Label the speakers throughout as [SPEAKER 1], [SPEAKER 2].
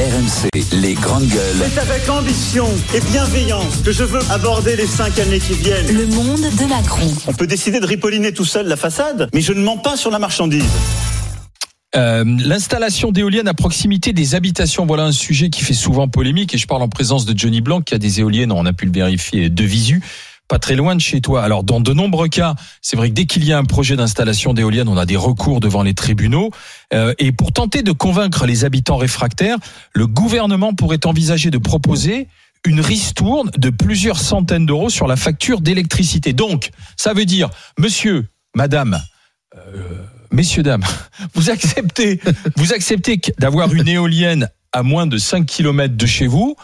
[SPEAKER 1] RMC, les grandes gueules.
[SPEAKER 2] C'est avec ambition et bienveillance que je veux aborder les cinq années qui viennent.
[SPEAKER 3] Le monde de Macron.
[SPEAKER 2] On peut décider de ripolliner tout seul la façade, mais je ne mens pas sur la marchandise.
[SPEAKER 4] Euh, L'installation d'éoliennes à proximité des habitations, voilà un sujet qui fait souvent polémique et je parle en présence de Johnny Blanc qui a des éoliennes, on a pu le vérifier de visu, pas très loin de chez toi. Alors dans de nombreux cas, c'est vrai que dès qu'il y a un projet d'installation d'éoliennes, on a des recours devant les tribunaux Euh, et pour tenter de convaincre les habitants réfractaires, le gouvernement pourrait envisager de proposer une ristourne de plusieurs centaines d'euros sur la facture d'électricité. Donc, ça veut dire, monsieur, madame, euh, messieurs, dames, vous acceptez, vous acceptez d'avoir une éolienne à moins de 5 km de chez vous,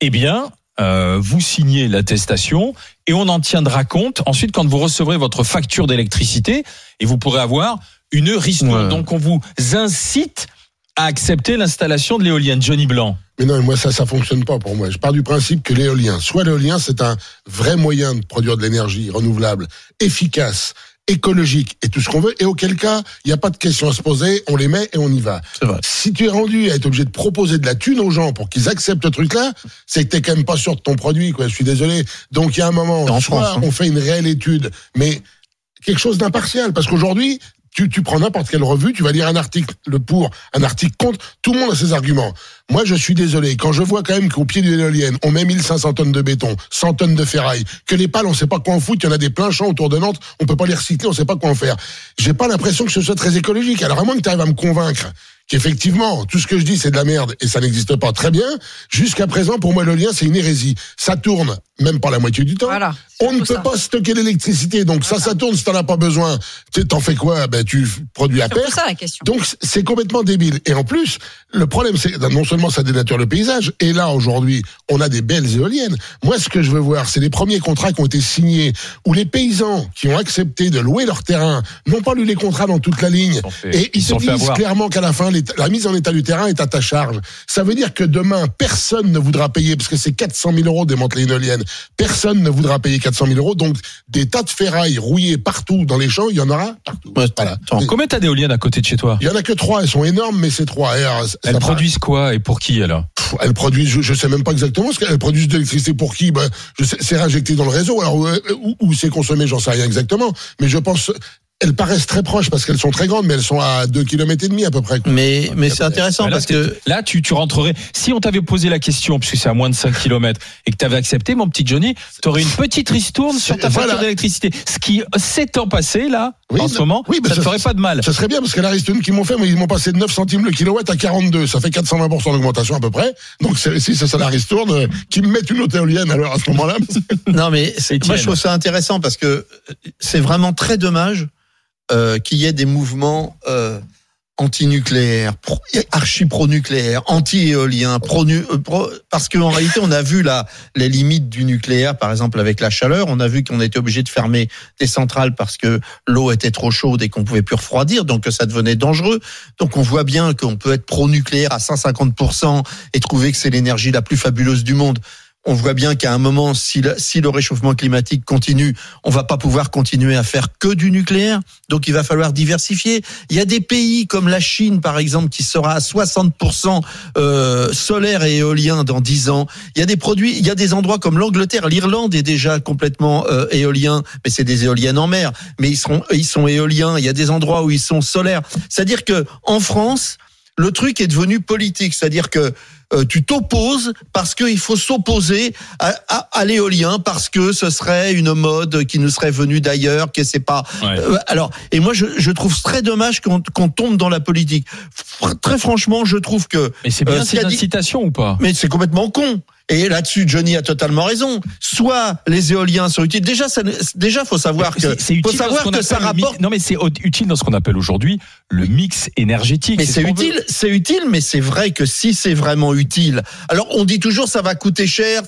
[SPEAKER 4] eh bien, euh, vous signez l'attestation et on en tiendra compte ensuite quand vous recevrez votre facture d'électricité et vous pourrez avoir une ristourne.
[SPEAKER 5] Ouais.
[SPEAKER 4] Donc, on vous incite à accepter l'installation de l'éolienne. Johnny Blanc.
[SPEAKER 5] Mais non, moi, ça, ça fonctionne pas pour moi. Je pars du principe que l'éolien, soit l'éolien, c'est un vrai moyen de produire de l'énergie renouvelable, efficace, écologique et tout ce qu'on veut, et auquel cas, il n'y a pas de question à se poser, on les met et on y va.
[SPEAKER 4] Vrai.
[SPEAKER 5] Si tu es rendu à être obligé de proposer de la thune aux gens pour qu'ils acceptent ce truc-là, c'est que t'es quand même pas sûr de ton produit, quoi. Je suis désolé. Donc, il y a un moment,
[SPEAKER 6] En
[SPEAKER 5] soit
[SPEAKER 6] France, hein.
[SPEAKER 5] on fait une réelle étude, mais quelque chose d'impartial, parce qu'aujourd'hui, tu, tu prends n'importe quelle revue, tu vas lire un article le pour, un article contre, tout le monde a ses arguments. Moi, je suis désolé, quand je vois quand même qu'au pied d'une éolienne, on met 1500 tonnes de béton, 100 tonnes de ferraille, que les pales, on sait pas quoi en foutre, il y en a des pleins champs autour de Nantes, on peut pas les recycler, on sait pas quoi en faire. J'ai pas l'impression que ce soit très écologique. Alors, à moins que tu arrives à me convaincre qu'effectivement, tout ce que je dis, c'est de la merde et ça n'existe pas très bien, jusqu'à présent, pour moi, l'éolien, c'est une hérésie. Ça tourne, même pas la moitié du temps.
[SPEAKER 7] Voilà.
[SPEAKER 5] On ne peut
[SPEAKER 7] ça.
[SPEAKER 5] pas stocker l'électricité, donc ça, ça tourne si t'en as pas besoin. Tu- T'en fais quoi? Ben tu produis à perte.
[SPEAKER 7] ça la question.
[SPEAKER 5] Donc c'est complètement débile. Et en plus, le problème, c'est non seulement ça dénature le paysage, et là aujourd'hui, on a des belles éoliennes. Moi, ce que je veux voir, c'est les premiers contrats qui ont été signés, où les paysans qui ont accepté de louer leur terrain n'ont pas lu les contrats dans toute la ligne, et ils,
[SPEAKER 4] ils
[SPEAKER 5] se disent clairement qu'à la fin, la mise en état du terrain est à ta charge. Ça veut dire que demain, personne ne voudra payer, parce que c'est 400 000 euros de démanteler une éolienne. Personne ne voudra payer 400 000 euros. Donc, des tas de ferrailles rouillées partout dans les champs, il y en aura partout.
[SPEAKER 6] Ouais,
[SPEAKER 5] voilà.
[SPEAKER 6] attends,
[SPEAKER 4] Combien t'as d'éoliennes à côté de chez toi?
[SPEAKER 5] Il y en a que trois, elles sont énormes, mais c'est trois. Et, alors, ça
[SPEAKER 4] Elles produisent quoi et pour qui alors?
[SPEAKER 5] Pff, Elles produisent, je, je sais même pas exactement ce qu'elles produisent de l'électricité pour qui? Ben, c'est réinjecté dans le réseau. Alors où, où- où c'est consommé, j'en sais rien exactement. Mais je pense, elles paraissent très proches parce qu'elles sont très grandes, mais elles sont à deux kilomètres et demi à peu près.
[SPEAKER 6] mais mais c'est intéressant
[SPEAKER 4] là,
[SPEAKER 6] parce que
[SPEAKER 4] Là, tu, tu rentrerais. Si on t'avait posé la question, puisque c'est à moins de 5 km, et que tu avais accepté, mon petit Johnny, tu aurais une petite ristourne sur ta
[SPEAKER 5] Voilà.
[SPEAKER 4] facture d'électricité. Ce qui, s'étant passé, là,
[SPEAKER 5] Oui,
[SPEAKER 4] en ce moment,
[SPEAKER 5] Oui,
[SPEAKER 4] ça ne ferait pas de mal.
[SPEAKER 5] Ça serait bien parce que la ristourne qu'ils m'ont fait, mais ils m'ont passé de 9 centimes le kilowatt à 42. Ça fait 420% d'augmentation à peu près. Donc si c'est ça la ristourne, euh, qui me mettent une autre éolienne alors à ce moment-là.
[SPEAKER 6] non mais moi je trouve ça intéressant parce que euh, c'est vraiment très dommage euh, qu'il y ait des mouvements euh, anti-nucléaires, pro- archi-pro-nucléaires, anti-éoliens, pro, pro parce qu'en réalité on a vu là les limites du nucléaire, par exemple avec la chaleur, on a vu qu'on était obligé de fermer des centrales parce que l'eau était trop chaude et qu'on pouvait plus refroidir, donc ça devenait dangereux. Donc on voit bien qu'on peut être pro-nucléaire à 150% et trouver que c'est l'énergie la plus fabuleuse du monde. On voit bien qu'à un moment, si le, si le réchauffement climatique continue, on va pas pouvoir continuer à faire que du nucléaire. Donc, il va falloir diversifier. Il y a des pays comme la Chine, par exemple, qui sera à 60% euh, solaire et éolien dans 10 ans. Il y a des produits, il y a des endroits comme l'Angleterre, l'Irlande est déjà complètement euh, éolien, mais c'est des éoliennes en mer. Mais ils seront, ils sont éoliens. Il y a des endroits où ils sont solaires. C'est-à-dire que en France, le truc est devenu politique, c'est-à-dire que euh, tu t'opposes parce qu'il faut s'opposer à, à, à l'éolien parce que ce serait une mode qui nous serait venue d'ailleurs, que c'est pas.
[SPEAKER 4] Ouais.
[SPEAKER 6] Euh, alors, et moi je, je trouve très dommage qu'on tombe dans la politique. Fr- Très franchement, je trouve que
[SPEAKER 4] Mais c'est bien
[SPEAKER 6] Euh, dit-
[SPEAKER 4] incitations ou pas?
[SPEAKER 6] Mais c'est complètement con. Et là-dessus, Johnny a totalement raison. Soit les éoliens sont utiles. Déjà, ça, ne- déjà, faut savoir que,
[SPEAKER 4] C'est-
[SPEAKER 6] faut savoir que ça rapporte.
[SPEAKER 4] Non, mais c'est utile dans ce qu'on appelle aujourd'hui le mix énergétique.
[SPEAKER 6] Mais
[SPEAKER 4] ce
[SPEAKER 6] c'est utile, c'est utile, mais c'est vrai que si c'est vraiment utile. Alors on dit toujours ça va coûter cher,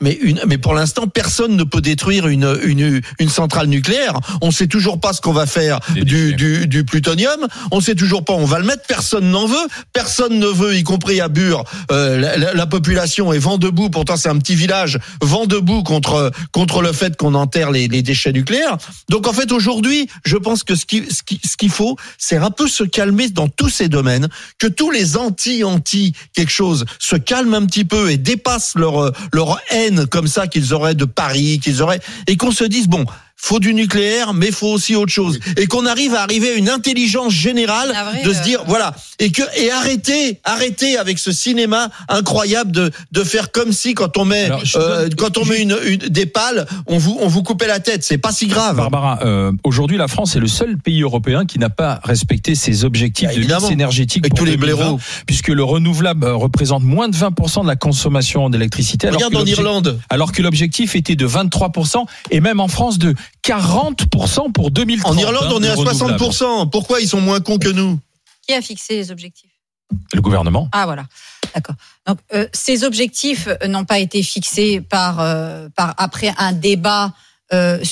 [SPEAKER 6] mais une, mais pour l'instant personne ne peut détruire une une une centrale nucléaire. On sait toujours pas ce qu'on va faire du, du du plutonium. On sait toujours pas où on va le mettre. Personne n'en veut. Personne ne veut, y compris à Bure. Euh, la, la- la population est vent Pourtant c'est un petit village vent debout contre contre le fait qu'on enterre les, déchets nucléaires. Donc en fait aujourd'hui, je pense que ce qui ce qui ce qu'il faut, c'est un peu se calmer dans tous ces domaines, que tous les anti anti quelque chose se calment un petit peu et dépassent leur leur haine comme ça qu'ils auraient de Paris, qu'ils auraient et qu'on se dise bon. Faut du nucléaire, mais faut aussi autre chose, et qu'on arrive à arriver à une intelligence générale de se
[SPEAKER 3] euh,
[SPEAKER 6] dire voilà, et que et arrêter, arrêter avec ce cinéma incroyable de de faire comme si quand on met
[SPEAKER 4] Alors,
[SPEAKER 6] euh,
[SPEAKER 4] donne-
[SPEAKER 6] quand on met une, une des pales, on vous on vous coupait la tête, c'est pas si grave.
[SPEAKER 4] Barbara, euh, aujourd'hui, la France est le seul pays européen qui n'a pas respecté ses objectifs
[SPEAKER 6] Bah,
[SPEAKER 4] de mix énergétique
[SPEAKER 6] Avec
[SPEAKER 4] pour
[SPEAKER 6] tous les
[SPEAKER 4] 2020,
[SPEAKER 6] blaireaux.
[SPEAKER 4] puisque le renouvelable euh, représente moins de 20% de la consommation d'électricité.
[SPEAKER 6] Regarde en Irlande.
[SPEAKER 4] Alors que l'objectif était de 23% et même en France de 40% pour 2030.
[SPEAKER 6] En Irlande,
[SPEAKER 4] hein,
[SPEAKER 6] on est à
[SPEAKER 4] renouvelable.
[SPEAKER 6] 60%. Pourquoi ils sont moins cons que nous?
[SPEAKER 3] Qui a fixé les objectifs?
[SPEAKER 4] Le gouvernement.
[SPEAKER 3] Ah voilà, d'accord. Donc euh, ces objectifs euh, n'ont pas été fixés par euh, par après un débat. Euh,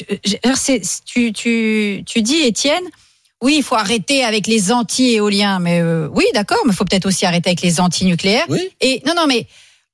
[SPEAKER 3] tu tu tu dis Étienne. Oui, il faut arrêter avec les anti-éoliens, mais euh, oui, d'accord, mais il faut peut-être aussi arrêter avec les anti-nucléaires.
[SPEAKER 6] Oui.
[SPEAKER 3] Et non, non, mais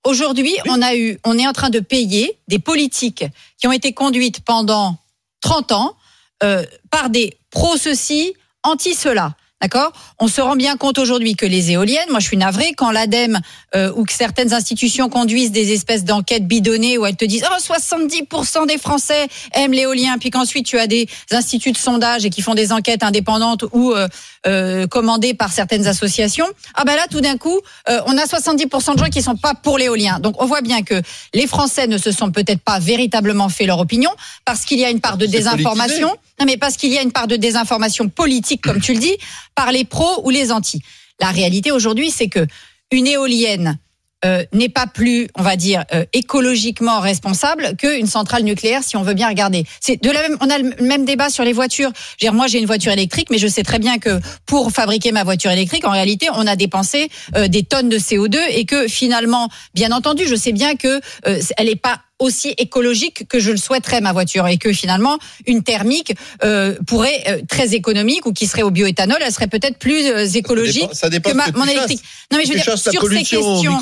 [SPEAKER 3] aujourd'hui, on a eu, on est en train de payer des politiques qui ont été conduites pendant 30 ans euh, par des pro-ceci, anti-cela. D'accord? On se rend bien compte aujourd'hui que les éoliennes, moi je suis navrée, quand l'ADEME euh, ou que certaines institutions conduisent des espèces d'enquêtes bidonnées où elles te disent oh, 70% des Français aiment l'éolien, puis qu'ensuite tu as des instituts de sondage et qui font des enquêtes indépendantes ou euh, euh, commandées par certaines associations, ah ben là tout d'un coup, euh, on a 70% de gens qui sont pas pour l'éolien. Donc on voit bien que les Français ne se sont peut-être pas véritablement fait leur opinion parce qu'il y a une part de désinformation. Non mais parce qu'il y a une part de désinformation politique, comme tu le dis, par les pros ou les antis. La réalité aujourd'hui, c'est que une éolienne euh, n'est pas plus, on va dire, euh, écologiquement responsable qu'une centrale nucléaire, si on veut bien regarder. C'est de la même, on a le même débat sur les voitures. Je veux dire, moi, j'ai une voiture électrique, mais je sais très bien que pour fabriquer ma voiture électrique, en réalité, on a dépensé euh, des tonnes de CO2 et que finalement, bien entendu, je sais bien que euh, elle n'est pas aussi écologique que je le souhaiterais ma voiture et que finalement une thermique euh, pourrait euh, très économique ou qui serait au bioéthanol, elle serait peut-être plus euh, écologique
[SPEAKER 6] Ça dépend
[SPEAKER 3] que ma-
[SPEAKER 6] ce que
[SPEAKER 3] mon électrique. Non mais je veux
[SPEAKER 6] tu
[SPEAKER 3] dire sur ces questions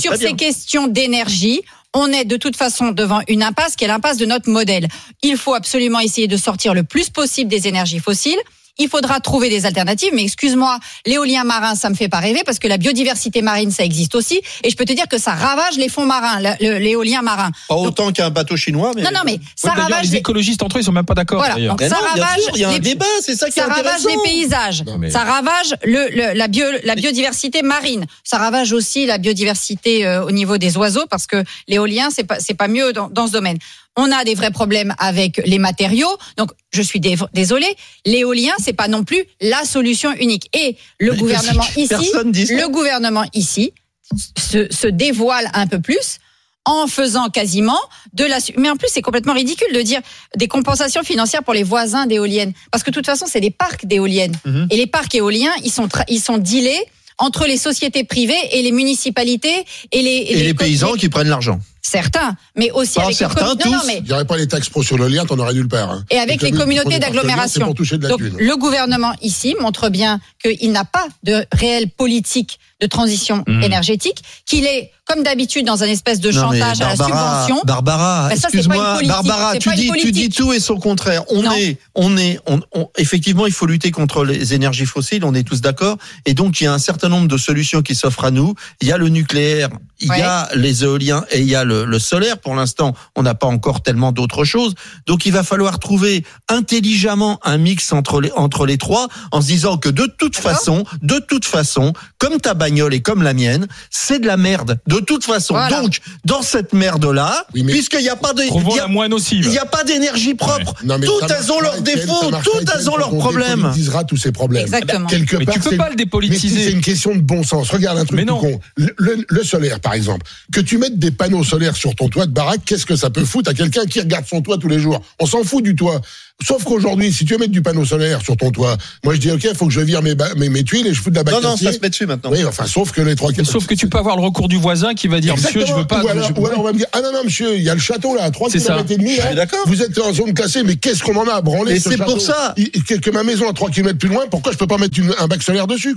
[SPEAKER 3] sur ces questions d'énergie, on est de toute façon devant une impasse qui est l'impasse de notre modèle. Il faut absolument essayer de sortir le plus possible des énergies fossiles. Il faudra trouver des alternatives, mais excuse-moi, l'éolien marin, ça me fait pas rêver parce que la biodiversité marine, ça existe aussi, et je peux te dire que ça ravage les fonds marins, l'éolien marin.
[SPEAKER 6] Pas autant qu'un bateau chinois, mais.
[SPEAKER 3] Non, non, mais
[SPEAKER 4] Ouais,
[SPEAKER 3] ça ravage
[SPEAKER 4] les
[SPEAKER 3] les,
[SPEAKER 4] écologistes entre eux, ils sont même pas d'accord.
[SPEAKER 3] Voilà, donc ça
[SPEAKER 6] non,
[SPEAKER 3] ravage
[SPEAKER 6] sûr, il y a un
[SPEAKER 3] les-
[SPEAKER 6] débat, c'est ça qui est
[SPEAKER 3] ça ravage les paysages,
[SPEAKER 4] Non, mais-
[SPEAKER 3] ça ravage le, le- la, bio, la biodiversité marine, ça ravage aussi la biodiversité euh, au niveau des oiseaux parce que l'éolien c'est pas c'est pas mieux dans, dans ce domaine. On a des vrais problèmes avec les matériaux, donc je suis dé- désolée, l'éolien c'est pas non plus la solution unique. Et le
[SPEAKER 6] Mais
[SPEAKER 3] gouvernement ici, le gouvernement ici se, se dévoile un peu plus en faisant quasiment de la mais en plus c'est complètement ridicule de dire des compensations financières pour les voisins d'éoliennes parce que de toute façon c'est des parcs d'éoliennes
[SPEAKER 6] Mhm.
[SPEAKER 3] et les parcs éoliens ils sont ils sont dealés entre les sociétés privées et les municipalités et les
[SPEAKER 6] Et les paysans qui prennent l'argent.
[SPEAKER 3] Certains mais aussi avec
[SPEAKER 6] certains,
[SPEAKER 3] les communes- non, non,
[SPEAKER 6] tous.
[SPEAKER 3] mais
[SPEAKER 5] Il n'y aurait pas les taxes pro sur le lien, t'en aurais nulle part. hein.
[SPEAKER 3] et avec les communautés d'agglomération. Donc
[SPEAKER 5] thune.
[SPEAKER 3] le gouvernement ici montre bien qu'il n'a pas de réelle politique de transition
[SPEAKER 4] Mhm.
[SPEAKER 3] énergétique, qu'il est comme d'habitude dans un espèce de chantage à la subvention.
[SPEAKER 6] Barbara, excuse-moi, Barbara, tu dis, tu dis tout et son contraire. On
[SPEAKER 3] Non.
[SPEAKER 6] est, on est, on, on- effectivement, il faut lutter contre les énergies fossiles. On est tous d'accord. Et donc, il y a un certain nombre de solutions qui s'offrent à nous. Il y a le nucléaire, il y a les éoliens et il y a le, le solaire. Pour l'instant, on n'a pas encore tellement d'autres choses. Donc, il va falloir trouver intelligemment un mix entre les, entre les trois en se disant que de toute façon, de toute façon, comme ta bagnole et comme la mienne, c'est de la merde. De toute façon.
[SPEAKER 3] Voilà.
[SPEAKER 6] Donc, dans cette merde-là,
[SPEAKER 5] Oui,
[SPEAKER 6] puisqu'il n'y a pas de, il y a- n'y a pas d'énergie propre.
[SPEAKER 5] Non,
[SPEAKER 6] Toutes elles ont leurs défauts, toutes elles ont leurs
[SPEAKER 5] quand on
[SPEAKER 6] problèmes.
[SPEAKER 5] dépolitisera tous ces problèmes.
[SPEAKER 3] Exactement.
[SPEAKER 5] Quelque
[SPEAKER 4] Mais
[SPEAKER 5] part,
[SPEAKER 4] tu peux pas le dépolitiser.
[SPEAKER 5] c'est une question de bon sens. Regarde un truc
[SPEAKER 4] Mais
[SPEAKER 5] tout
[SPEAKER 4] non.
[SPEAKER 5] con. Le, le- le solaire, par exemple. Que tu mettes des panneaux solaires sur ton toit de baraque, qu'est-ce que ça peut foutre à quelqu'un qui regarde son toit tous les jours? On s'en fout du toit. Sauf qu'aujourd'hui, si tu veux mettre du panneau solaire sur ton toit, moi je dis ok, il faut que je vire mes, mes, mes tuiles et je fous de la
[SPEAKER 6] Non,
[SPEAKER 5] bac
[SPEAKER 6] non,
[SPEAKER 5] acier.
[SPEAKER 6] ça se met dessus maintenant.
[SPEAKER 5] Oui, enfin, sauf que les trois
[SPEAKER 4] Sauf que tu peux avoir le recours du voisin qui va dire Monsieur, je veux pas.
[SPEAKER 5] Ou alors,
[SPEAKER 4] je-
[SPEAKER 5] ou alors on va me dire ah non non monsieur, il y a le château là, à 3
[SPEAKER 4] C'est ça.
[SPEAKER 5] km et demi.
[SPEAKER 6] Je suis
[SPEAKER 5] hein.
[SPEAKER 6] d'accord.
[SPEAKER 5] Vous êtes en zone classée, mais qu'est-ce qu'on en a à branler
[SPEAKER 6] Et
[SPEAKER 5] ce
[SPEAKER 6] c'est pour
[SPEAKER 5] château
[SPEAKER 6] ça.
[SPEAKER 5] Que ma maison à 3 km plus loin, pourquoi je peux pas mettre une- un bac solaire dessus quoi